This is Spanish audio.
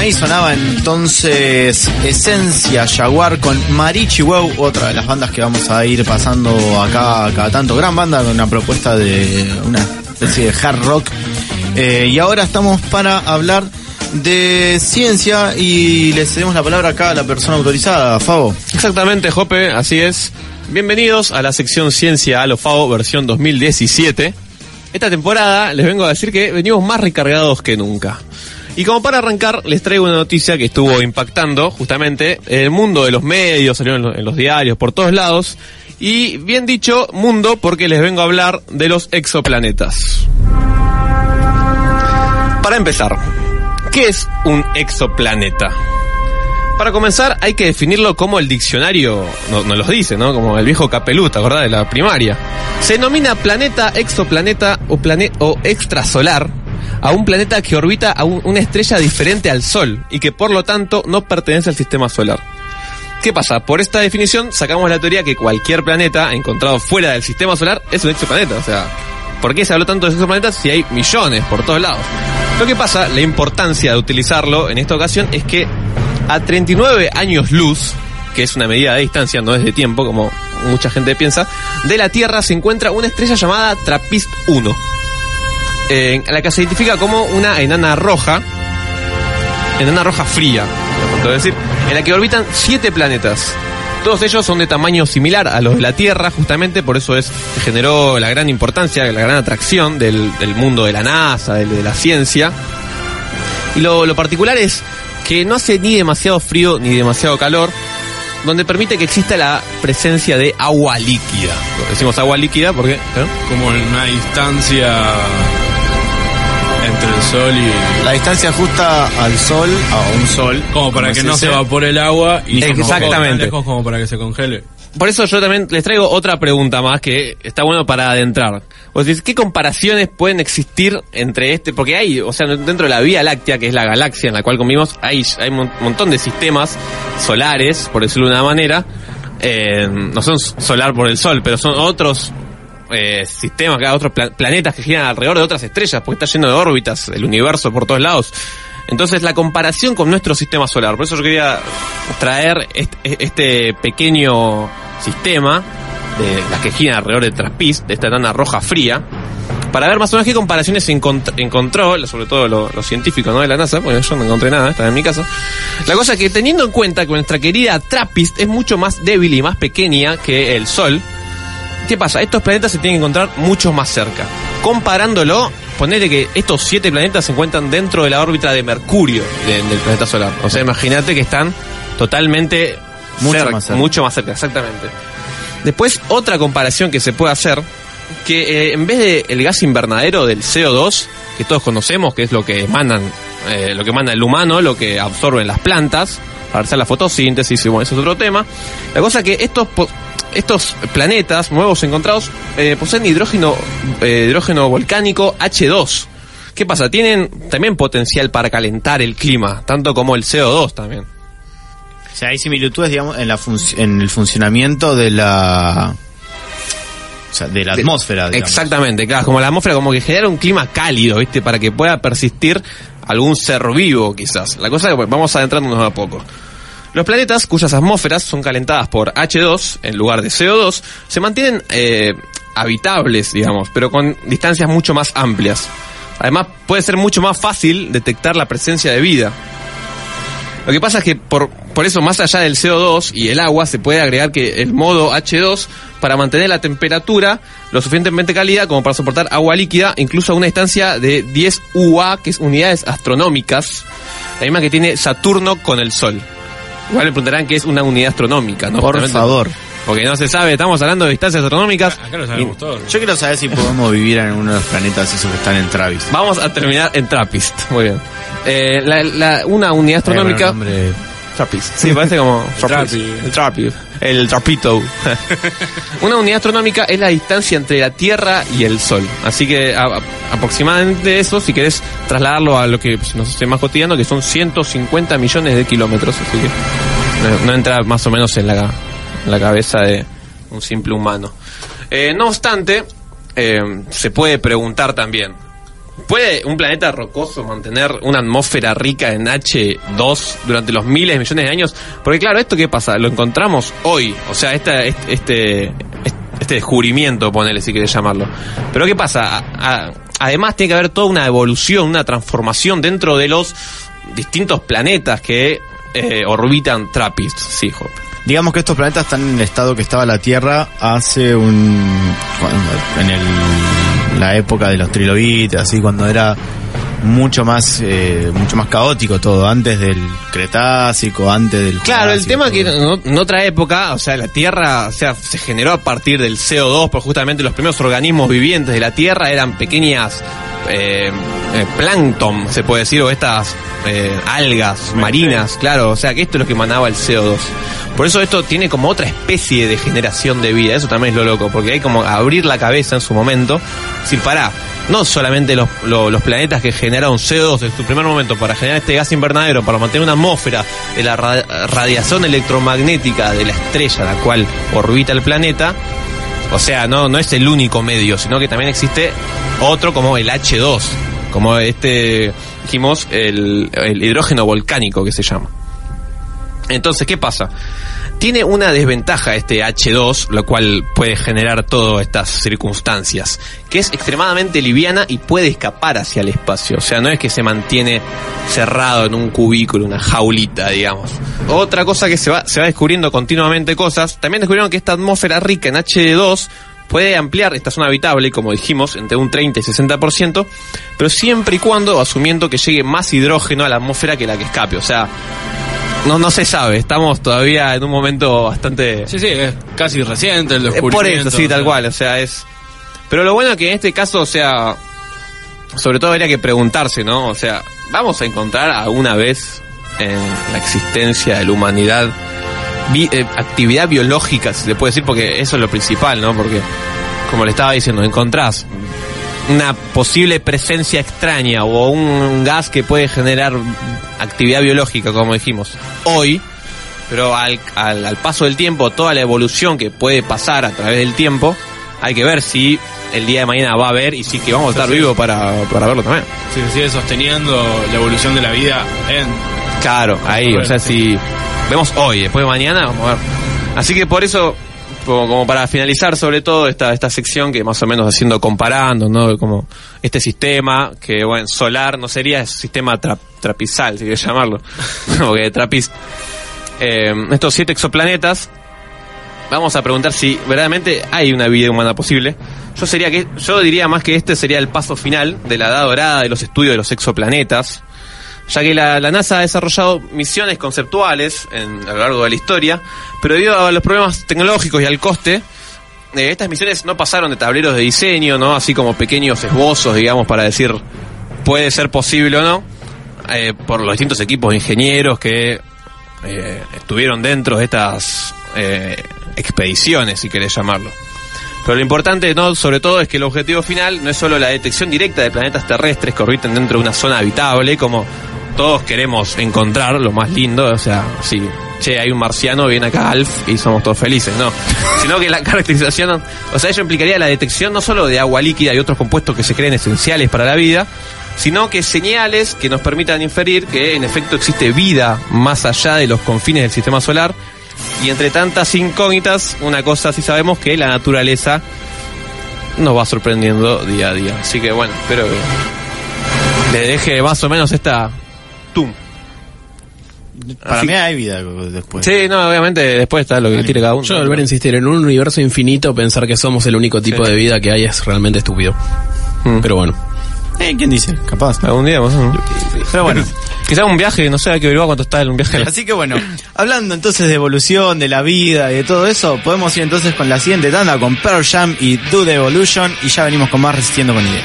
Ahí sonaba entonces Esencia Jaguar con Marichi Wow, otra de las bandas que vamos a ir pasando acá cada tanto. Gran banda con una propuesta de una especie de hard rock. Eh, y ahora estamos para hablar de ciencia y le cedemos la palabra acá a la persona autorizada, Fabo. Exactamente, Jope, así es. Bienvenidos a la sección Ciencia a lo Favo versión 2017. Esta temporada les vengo a decir que venimos más recargados que nunca. Y como para arrancar, les traigo una noticia que estuvo impactando justamente el mundo de los medios, salió en, lo- en los diarios, por todos lados. Y bien dicho, mundo, porque les vengo a hablar de los exoplanetas. Para empezar, ¿qué es un exoplaneta? Para comenzar, hay que definirlo como el diccionario no- nos los dice, ¿no? Como el viejo capeluta, ¿verdad? De la primaria. Se denomina planeta, exoplaneta o, plane o extrasolar a un planeta que orbita a un- una estrella diferente al Sol y que por lo tanto no pertenece al sistema solar. ¿Qué pasa? Por esta definición sacamos la teoría que cualquier planeta encontrado fuera del sistema solar es un exoplaneta. O sea, ¿por qué se habló tanto de exoplanetas si hay millones por todos lados? Lo que pasa, la importancia de utilizarlo en esta ocasión es que a 39 años luz, que es una medida de distancia, no es de tiempo, como mucha gente piensa, de la Tierra se encuentra una estrella llamada Trappist 1, eh, la que se identifica como una enana roja, enana roja fría, por decir, en la que orbitan siete planetas. Todos ellos son de tamaño similar a los de la Tierra, justamente por eso es que generó la gran importancia, la gran atracción del, mundo de la NASA, de la ciencia. Y lo, lo particular es que no hace ni demasiado frío ni demasiado calor, donde permite que exista la presencia de agua líquida. Decimos agua líquida porque... ¿eh? Como en una distancia el sol y La distancia justa al sol, a un sol. como para como que se no se evapore el agua y Exactamente. lejos como para que se congele. Por eso yo también les traigo otra pregunta más que está bueno para adentrar. O sea, ¿qué comparaciones pueden existir entre este? Porque hay, o sea, dentro de la Vía Láctea, que es la galaxia en la cual convivimos, hay, hay un montón de sistemas solares, por decirlo de una manera. Eh, no son solar por el sol, pero son otros eh, sistemas, que hay otros pla- planetas que giran alrededor de otras estrellas, porque está lleno de órbitas, el universo por todos lados. Entonces, la comparación con nuestro sistema solar. Por eso yo quería traer este, este pequeño sistema de las que giran alrededor de Trappist, de esta enana roja fría, para ver más o menos qué comparaciones encont- encontró, sobre todo lo- los científicos ¿no? de la NASA, porque yo no encontré nada, estaba en mi casa. La cosa es que teniendo en cuenta que nuestra querida Trappist es mucho más débil y más pequeña que el Sol, ¿Qué pasa? Estos planetas se tienen que encontrar mucho más cerca. Comparándolo, ponele que estos siete planetas se encuentran dentro de la órbita de Mercurio de- del planeta solar. O sea, imagínate que están totalmente Mucho cerca, más cerca. mucho más cerca, exactamente. Después, otra comparación que se puede hacer, que eh, en vez de el gas invernadero del CO2, que todos conocemos, que es lo que emanan, eh, lo que emana el humano, lo que absorben las plantas, para hacer la fotosíntesis, y bueno, eso es otro tema. La cosa es que estos estos planetas nuevos encontrados eh, poseen hidrógeno, eh, hidrógeno volcánico H2. ¿Qué pasa? Tienen también potencial para calentar el clima, tanto como el CO2 también. O sea, hay similitudes, digamos, en, la en el funcionamiento de la... O sea, de la atmósfera, digamos. Exactamente, claro, como la atmósfera como que genera un clima cálido, ¿viste? Para que pueda persistir algún ser vivo, quizás. La cosa es que vamos adentrándonos a poco. Los planetas cuyas atmósferas son calentadas por H2 en lugar de CO2 se mantienen eh, habitables, digamos, pero con distancias mucho más amplias. Además, puede ser mucho más fácil detectar la presencia de vida. Lo que pasa es que por, por eso, más allá del CO2 y el agua, se puede agregar que el modo H2 para mantener la temperatura lo suficientemente cálida como para soportar agua líquida, incluso a una distancia de 10 UA, que es unidades astronómicas, la misma que tiene Saturno con el Sol. Igual me preguntarán qué es una unidad astronómica, ¿no? Por Justamente- favor. porque no se sabe, estamos hablando de distancias astronómicas. Acá lo sabemos Y todos. Yo quiero saber si podemos vivir en uno de los planetas esos que están en Travis. Vamos a terminar en Trappist, muy bien. Eh, la- la- una unidad astronómica... Eh, bueno, Sí, parece como. El Trapi. El Trapito. Una unidad astronómica es la distancia entre la Tierra y el Sol. Así que a- a- aproximadamente eso, si querés trasladarlo a lo que nos hace más cotidiano, que son 150 millones de kilómetros. Así que no, no entra más o menos en la, en la cabeza de un simple humano. Eh, no obstante, eh, se puede preguntar también, ¿Puede un planeta rocoso mantener una atmósfera rica en H2 durante los miles de millones de años? Porque claro, ¿esto qué pasa? Lo encontramos hoy, o sea, este, este, este descubrimiento, ponele si querés llamarlo. Pero ¿qué pasa? Además tiene que haber toda una evolución, una transformación dentro de los distintos planetas que eh, orbitan Trappist, sí. Digamos que estos planetas están en el estado que estaba la Tierra hace un... en el, la época de los trilobites, así, cuando era mucho más eh, mucho más caótico todo, antes del Cretácico, antes del... Claro, el tema que todo. en en otra época, o sea, la Tierra, o sea, se generó a partir del CO2, porque justamente los primeros organismos vivientes de la Tierra eran pequeñas eh, plancton, se puede decir, o estas eh, algas marinas, claro, o sea, que esto es lo que emanaba el CO2. Por eso esto tiene como otra especie de generación de vida, eso también es lo loco, porque hay como abrir la cabeza en su momento, decir, pará, no solamente los, lo- los planetas que generaron CO2 en su primer momento para generar este gas invernadero, para mantener una atmósfera de la ra- radiación electromagnética de la estrella a la cual orbita el planeta, o sea, no, no es el único medio, sino que también existe otro como el H2, como este, dijimos, el, el hidrógeno volcánico que se llama. Entonces, ¿qué pasa? Tiene una desventaja este H2, lo cual puede generar todas estas circunstancias, que es extremadamente liviana y puede escapar hacia el espacio. O sea, no es que se mantiene cerrado en un cubículo, una jaulita, digamos. Otra cosa que se va, se va descubriendo continuamente cosas, también descubrieron que esta atmósfera rica en H2 puede ampliar esta zona habitable, como dijimos, entre un 30 y 60%, pero siempre y cuando asumiendo que llegue más hidrógeno a la atmósfera que la que escape. O sea, no, no se sabe, estamos todavía en un momento bastante... Sí, sí, es casi reciente el Es descubrimiento. por eso, sí, tal sea. cual, o sea, es... Pero lo bueno que en este caso, o sea, sobre todo habría que preguntarse, ¿no? O sea, ¿vamos a encontrar alguna vez en la existencia de la humanidad eh, actividad biológica, si se puede decir, porque eso es lo principal, ¿no? Porque, como le estaba diciendo, encontrás una posible presencia extraña o un gas que puede generar actividad biológica, como dijimos, hoy, pero al, al, al paso del tiempo, toda la evolución que puede pasar a través del tiempo, hay que ver si el día de mañana va a haber y si que vamos a estar Sí, vivos para, para verlo también. Si se sigue sosteniendo la evolución de la vida en... Claro, ahí, o sea, si vemos hoy, después de mañana, vamos a ver. Así que por eso, como, como para finalizar sobre todo esta, esta sección que más o menos haciendo comparando, ¿no? Como este sistema, que bueno, solar no sería sistema tra- trapizal, si quieres llamarlo, porque trapiz. Eh, estos siete exoplanetas, vamos a preguntar si verdaderamente hay una vida humana posible. Yo sería que, yo diría más que este sería el paso final de la edad dorada de los estudios de los exoplanetas ya que la, NASA ha desarrollado misiones conceptuales en- a lo largo de la historia, pero debido a los problemas tecnológicos y al coste, eh, estas misiones no pasaron de tableros de diseño, ¿no? Así como pequeños esbozos, digamos, para decir puede ser posible o no, eh, por los distintos equipos de ingenieros que eh, estuvieron dentro de estas eh, expediciones, si querés llamarlo. Pero lo importante, ¿no? sobre todo, es que el objetivo final no es solo la detección directa de planetas terrestres que orbiten dentro de una zona habitable, como todos queremos encontrar, lo más lindo, o sea, si, che, hay un marciano, viene acá Alf y somos todos felices, no. Sino que la caracterización, o sea, ello implicaría la detección no solo de agua líquida y otros compuestos que se creen esenciales para la vida, sino que señales que nos permitan inferir que en efecto existe vida más allá de los confines del sistema solar. Y entre tantas incógnitas, una cosa sí sabemos que la naturaleza nos va sorprendiendo día a día. Así que bueno, espero que le deje más o menos esta tum. Para Así- mí hay vida después. Sí, no, obviamente después está lo que tire cada uno. Yo, volver a insistir, en un universo infinito, pensar que somos el único tipo Sí. de vida que hay es realmente estúpido. Mm. Pero bueno. Eh, ¿Quién dice? Capaz. Algún día, menos. Pero bueno. Quizá un viaje, no sé, hay que averiguar cuánto está un viaje. Así que bueno, hablando entonces de evolución, de la vida y de todo eso, podemos ir entonces con la siguiente tanda con Pearl Jam y Do the Evolution y ya venimos con más Resistiendo con Ideas.